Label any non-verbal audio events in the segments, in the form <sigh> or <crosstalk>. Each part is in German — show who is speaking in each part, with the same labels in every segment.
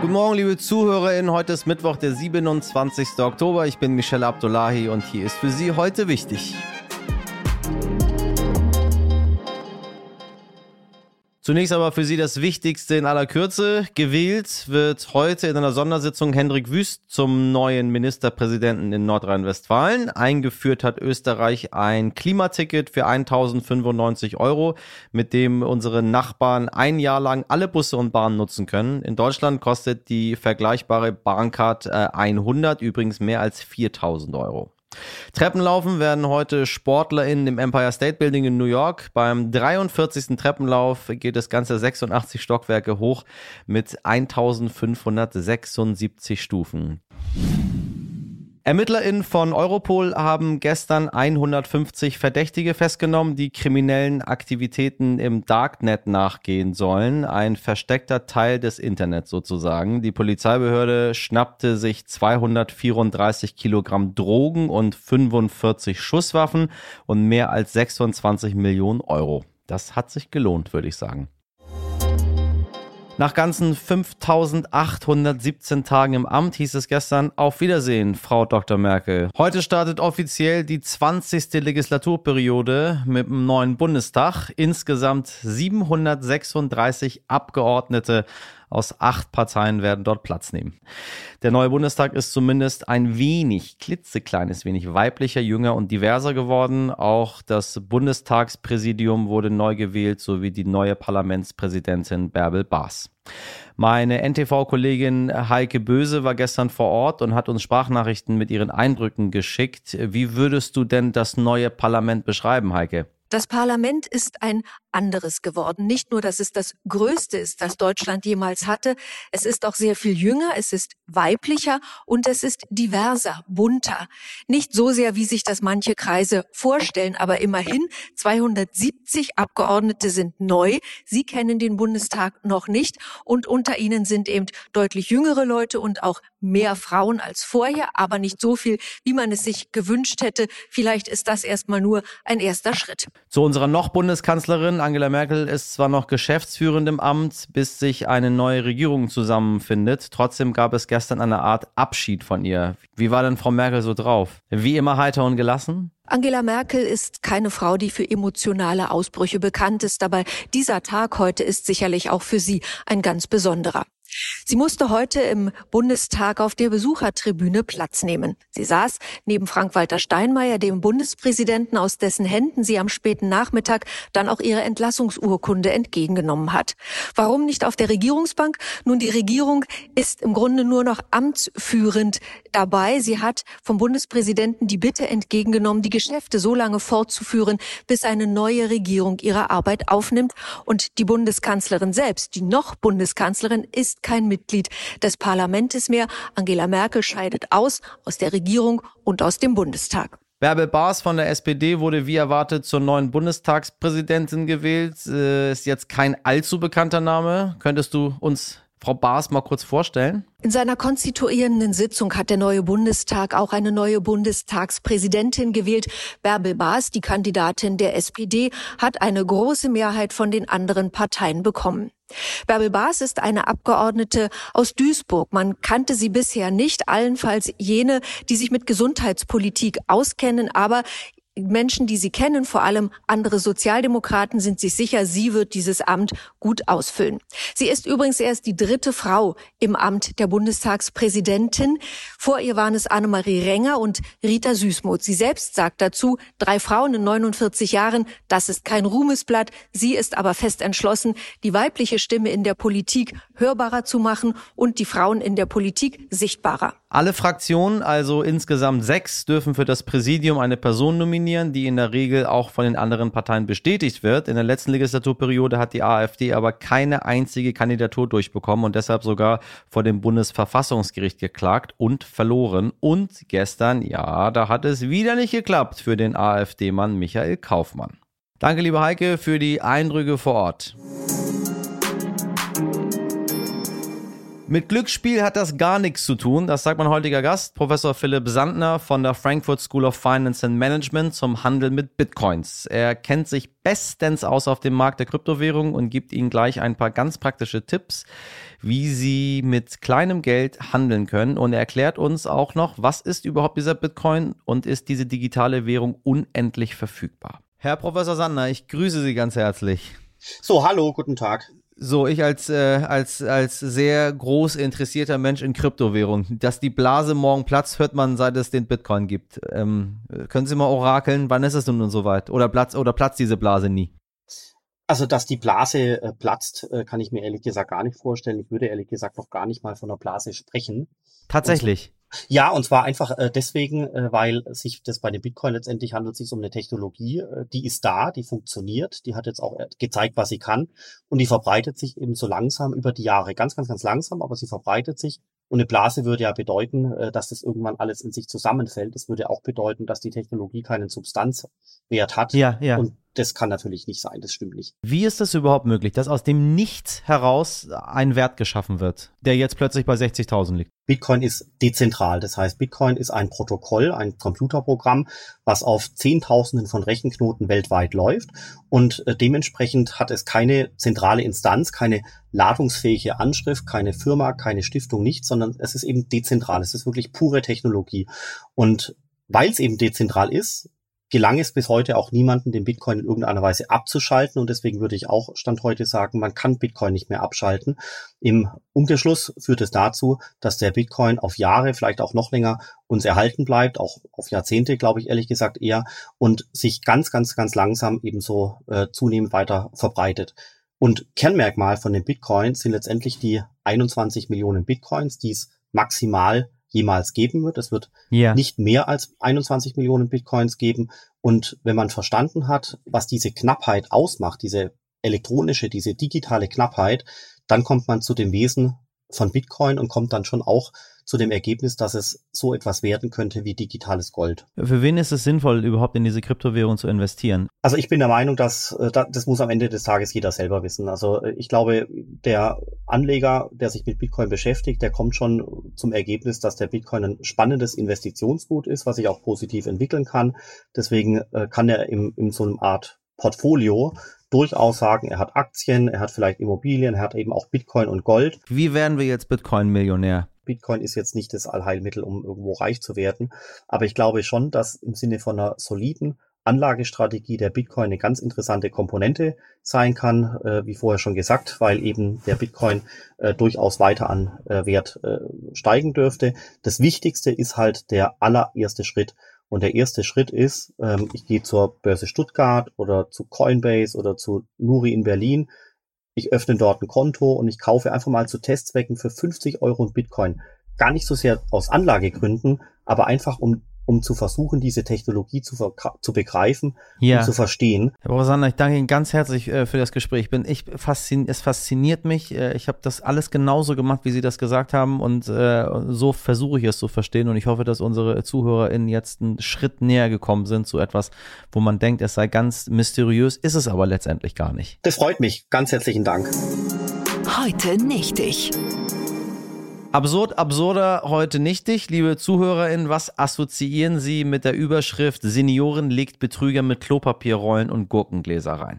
Speaker 1: Guten Morgen, liebe ZuhörerInnen. Heute ist Mittwoch, der 27. Oktober. Ich bin Michelle Abdullahi und hier ist für Sie heute wichtig. Zunächst aber für Sie das Wichtigste in aller Kürze. Gewählt wird heute in einer Sondersitzung Hendrik Wüst zum neuen Ministerpräsidenten in Nordrhein-Westfalen. Eingeführt hat Österreich ein Klimaticket für 1095 Euro, mit dem unsere Nachbarn ein Jahr lang alle Busse und Bahnen nutzen können. In Deutschland kostet die vergleichbare Bahncard 100 äh, übrigens mehr als 4000 Euro. Treppenlaufen werden heute SportlerInnen im Empire State Building in New York. Beim 43. Treppenlauf geht das Ganze 86 Stockwerke hoch mit 1576 Stufen. ErmittlerInnen von Europol haben gestern 150 Verdächtige festgenommen, die kriminellen Aktivitäten im Darknet nachgehen sollen. Ein versteckter Teil des Internets sozusagen. Die Polizeibehörde schnappte sich 234 Kilogramm Drogen und 45 Schusswaffen und mehr als 26 Millionen Euro. Das hat sich gelohnt, würde ich sagen. Nach ganzen 5817 Tagen im Amt hieß es gestern Auf Wiedersehen, Frau Dr. Merkel. Heute startet offiziell die 20. Legislaturperiode mit dem neuen Bundestag. Insgesamt 736 Abgeordnete aus acht Parteien werden dort Platz nehmen. Der neue Bundestag ist zumindest ein wenig, klitzekleines wenig weiblicher, jünger und diverser geworden. Auch das Bundestagspräsidium wurde neu gewählt, sowie die neue Parlamentspräsidentin Bärbel Baas. Meine NTV-Kollegin Heike Böse war gestern vor Ort und hat uns Sprachnachrichten mit ihren Eindrücken geschickt. Wie würdest du denn das neue Parlament beschreiben, Heike?
Speaker 2: Das Parlament ist ein anderes geworden. Nicht nur, dass es das Größte ist, das Deutschland jemals hatte, es ist auch sehr viel jünger, es ist weiblicher und es ist diverser, bunter. Nicht so sehr, wie sich das manche Kreise vorstellen, aber immerhin 270 Abgeordnete sind neu. Sie kennen den Bundestag noch nicht und unter ihnen sind eben deutlich jüngere Leute und auch mehr Frauen als vorher, aber nicht so viel, wie man es sich gewünscht hätte. Vielleicht ist das erstmal nur ein erster Schritt.
Speaker 1: Zu unserer noch Bundeskanzlerin Angela Merkel ist zwar noch geschäftsführend im Amt, bis sich eine neue Regierung zusammenfindet. Trotzdem gab es gestern eine Art Abschied von ihr. Wie war denn Frau Merkel so drauf? Wie immer heiter und gelassen?
Speaker 2: Angela Merkel ist keine Frau, die für emotionale Ausbrüche bekannt ist, aber dieser Tag heute ist sicherlich auch für sie ein ganz besonderer. Sie musste heute im Bundestag auf der Besuchertribüne Platz nehmen. Sie saß neben Frank-Walter Steinmeier, dem Bundespräsidenten, aus dessen Händen sie am späten Nachmittag dann auch ihre Entlassungsurkunde entgegengenommen hat. Warum nicht auf der Regierungsbank? Nun, die Regierung ist im Grunde nur noch amtsführend dabei. Sie hat vom Bundespräsidenten die Bitte entgegengenommen, die Geschäfte so lange fortzuführen, bis eine neue Regierung ihre Arbeit aufnimmt. Und die Bundeskanzlerin selbst, die noch Bundeskanzlerin, ist kein Mitglied des Parlaments mehr. Angela Merkel scheidet aus aus der Regierung und aus dem Bundestag.
Speaker 1: Bärbel Baas von der SPD wurde wie erwartet zur neuen Bundestagspräsidentin gewählt. Äh, ist jetzt kein allzu bekannter Name. Könntest du uns Frau Baas mal kurz vorstellen?
Speaker 2: In seiner konstituierenden Sitzung hat der neue Bundestag auch eine neue Bundestagspräsidentin gewählt. Bärbel Baas, die Kandidatin der SPD, hat eine große Mehrheit von den anderen Parteien bekommen. Bärbel Baas ist eine Abgeordnete aus Duisburg. Man kannte sie bisher nicht, allenfalls jene, die sich mit Gesundheitspolitik auskennen, aber Menschen, die sie kennen, vor allem andere Sozialdemokraten, sind sich sicher, sie wird dieses Amt gut ausfüllen. Sie ist übrigens erst die dritte Frau im Amt der Bundestagspräsidentin. Vor ihr waren es Annemarie Renger und Rita Süßmuth. Sie selbst sagt dazu, drei Frauen in 49 Jahren, das ist kein Ruhmesblatt. Sie ist aber fest entschlossen, die weibliche Stimme in der Politik hörbarer zu machen und die Frauen in der Politik sichtbarer.
Speaker 1: Alle Fraktionen, also insgesamt sechs, dürfen für das Präsidium eine Person nominieren, die in der Regel auch von den anderen Parteien bestätigt wird. In der letzten Legislaturperiode hat die AfD aber keine einzige Kandidatur durchbekommen und deshalb sogar vor dem Bundesverfassungsgericht geklagt und verloren. Und gestern, ja, da hat es wieder nicht geklappt für den AfD-Mann Michael Kaufmann. Danke, liebe Heike, für die Eindrücke vor Ort. Mit Glücksspiel hat das gar nichts zu tun. Das sagt mein heutiger Gast, Professor Philipp Sandner von der Frankfurt School of Finance and Management zum Handel mit Bitcoins. Er kennt sich bestens aus auf dem Markt der Kryptowährung und gibt Ihnen gleich ein paar ganz praktische Tipps, wie Sie mit kleinem Geld handeln können. Und er erklärt uns auch noch, was ist überhaupt dieser Bitcoin und ist diese digitale Währung unendlich verfügbar. Herr Professor Sandner, ich grüße Sie ganz herzlich.
Speaker 3: So, hallo, guten Tag.
Speaker 1: So, ich als, äh, als, als sehr groß interessierter Mensch in Kryptowährung, dass die Blase morgen platzt, hört man, seit es den Bitcoin gibt. Ähm, können Sie mal orakeln, wann ist es nun und so weit? Oder platzt, oder platzt diese Blase nie?
Speaker 3: Also, dass die Blase äh, platzt, äh, kann ich mir ehrlich gesagt gar nicht vorstellen. Ich würde ehrlich gesagt noch gar nicht mal von einer Blase sprechen.
Speaker 1: Tatsächlich.
Speaker 3: Ja, und zwar einfach äh, deswegen, äh, weil sich das bei dem Bitcoin letztendlich handelt sich um eine Technologie, äh, die ist da, die funktioniert, die hat jetzt auch äh, gezeigt, was sie kann und die verbreitet sich eben so langsam über die Jahre. Ganz, ganz, ganz langsam, aber sie verbreitet sich. Und eine Blase würde ja bedeuten, äh, dass das irgendwann alles in sich zusammenfällt. Das würde auch bedeuten, dass die Technologie keinen Substanzwert hat.
Speaker 1: Ja, ja.
Speaker 3: Und das kann natürlich nicht sein, das stimmt nicht.
Speaker 1: Wie ist das überhaupt möglich, dass aus dem Nichts heraus ein Wert geschaffen wird, der jetzt plötzlich bei 60.000 liegt?
Speaker 3: Bitcoin ist dezentral. Das heißt, Bitcoin ist ein Protokoll, ein Computerprogramm, was auf Zehntausenden von Rechenknoten weltweit läuft. Und äh, dementsprechend hat es keine zentrale Instanz, keine ladungsfähige Anschrift, keine Firma, keine Stiftung, nichts, sondern es ist eben dezentral. Es ist wirklich pure Technologie. Und weil es eben dezentral ist, gelang es bis heute auch niemanden, den Bitcoin in irgendeiner Weise abzuschalten. Und deswegen würde ich auch Stand heute sagen, man kann Bitcoin nicht mehr abschalten. Im Umkehrschluss führt es dazu, dass der Bitcoin auf Jahre, vielleicht auch noch länger uns erhalten bleibt, auch auf Jahrzehnte, glaube ich ehrlich gesagt eher, und sich ganz, ganz, ganz langsam ebenso äh, zunehmend weiter verbreitet. Und Kernmerkmal von den Bitcoins sind letztendlich die 21 Millionen Bitcoins, die es maximal jemals geben wird. Es wird yeah. nicht mehr als 21 Millionen Bitcoins geben. Und wenn man verstanden hat, was diese Knappheit ausmacht, diese elektronische, diese digitale Knappheit, dann kommt man zu dem Wesen von Bitcoin und kommt dann schon auch zu dem Ergebnis, dass es so etwas werden könnte wie digitales Gold.
Speaker 1: Für wen ist es sinnvoll, überhaupt in diese Kryptowährung zu investieren?
Speaker 3: Also ich bin der Meinung, dass äh, das muss am Ende des Tages jeder selber wissen. Also äh, ich glaube, der Anleger, der sich mit Bitcoin beschäftigt, der kommt schon zum Ergebnis, dass der Bitcoin ein spannendes Investitionsgut ist, was sich auch positiv entwickeln kann. Deswegen äh, kann er im, in so einer Art Portfolio durchaus sagen, er hat Aktien, er hat vielleicht Immobilien, er hat eben auch Bitcoin und Gold.
Speaker 1: Wie werden wir jetzt Bitcoin-Millionär?
Speaker 3: Bitcoin ist jetzt nicht das Allheilmittel, um irgendwo reich zu werden. Aber ich glaube schon, dass im Sinne von einer soliden Anlagestrategie der Bitcoin eine ganz interessante Komponente sein kann, äh, wie vorher schon gesagt, weil eben der Bitcoin äh, durchaus weiter an äh, Wert äh, steigen dürfte. Das Wichtigste ist halt der allererste Schritt. Und der erste Schritt ist, ähm, ich gehe zur Börse Stuttgart oder zu Coinbase oder zu Nuri in Berlin, ich öffne dort ein Konto und ich kaufe einfach mal zu Testzwecken für 50 Euro ein Bitcoin. Gar nicht so sehr aus Anlagegründen, aber einfach um um zu versuchen, diese Technologie zu, zu begreifen ja. und zu verstehen.
Speaker 1: Herr Professor ich danke Ihnen ganz herzlich äh, für das Gespräch. bin ich faszin es fasziniert mich. Äh, ich habe das alles genauso gemacht, wie Sie das gesagt haben und äh, so versuche ich es zu verstehen und ich hoffe, dass unsere ZuhörerInnen jetzt einen Schritt näher gekommen sind zu etwas, wo man denkt, es sei ganz mysteriös, ist es aber letztendlich gar nicht.
Speaker 3: Das freut mich. Ganz herzlichen Dank.
Speaker 2: Heute nicht ich.
Speaker 1: Absurd, absurder, heute nichtig. Liebe ZuhörerInnen, was assoziieren Sie mit der Überschrift Senioren legt Betrüger mit Klopapierrollen und Gurkengläser rein?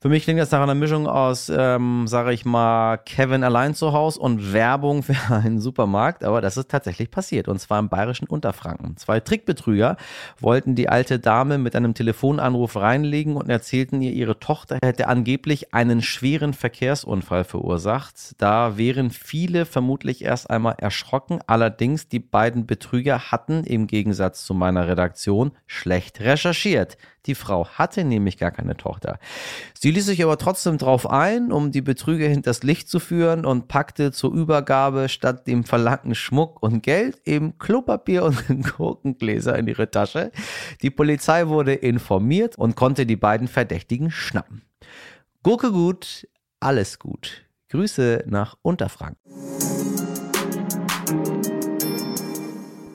Speaker 1: Für mich klingt das nach einer Mischung aus, ähm, sage ich mal, Kevin allein zu Hause und Werbung für <laughs> einen Supermarkt, aber das ist tatsächlich passiert und zwar im bayerischen Unterfranken. Zwei Trickbetrüger wollten die alte Dame mit einem Telefonanruf reinlegen und erzählten ihr, ihre Tochter hätte angeblich einen schweren Verkehrsunfall verursacht. Da wären viele vermutlich erst einmal erschrocken. Allerdings die beiden Betrüger hatten im Gegensatz zu meiner Redaktion schlecht recherchiert. Die Frau hatte nämlich gar keine Tochter. Sie ließ sich aber trotzdem drauf ein, um die Betrüger hinters Licht zu führen und packte zur Übergabe statt dem verlangten Schmuck und Geld eben Klopapier und <laughs> Gurkengläser in ihre Tasche. Die Polizei wurde informiert und konnte die beiden Verdächtigen schnappen. Gurke gut, alles gut. Grüße nach Unterfranken.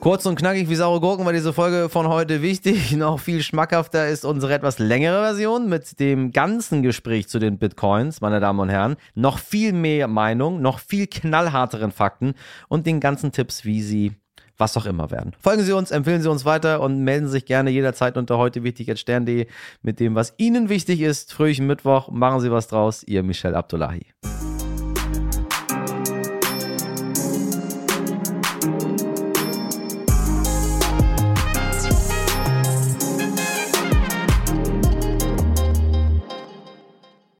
Speaker 1: Kurz und knackig wie saure Gurken war diese Folge von heute wichtig. <laughs> Noch viel schmackhafter ist unsere etwas längere Version mit dem ganzen Gespräch zu den Bitcoins, meine Damen und Herren. Noch viel mehr Meinung, noch viel knallharteren Fakten und den ganzen Tipps, wie Sie was auch immer werden. Folgen Sie uns, empfehlen Sie uns weiter und melden sich gerne jederzeit unter heute wichtig stern.de mit dem, was Ihnen wichtig ist. Fröhlichen Mittwoch, machen Sie was draus. Ihr Michel Abdullahi.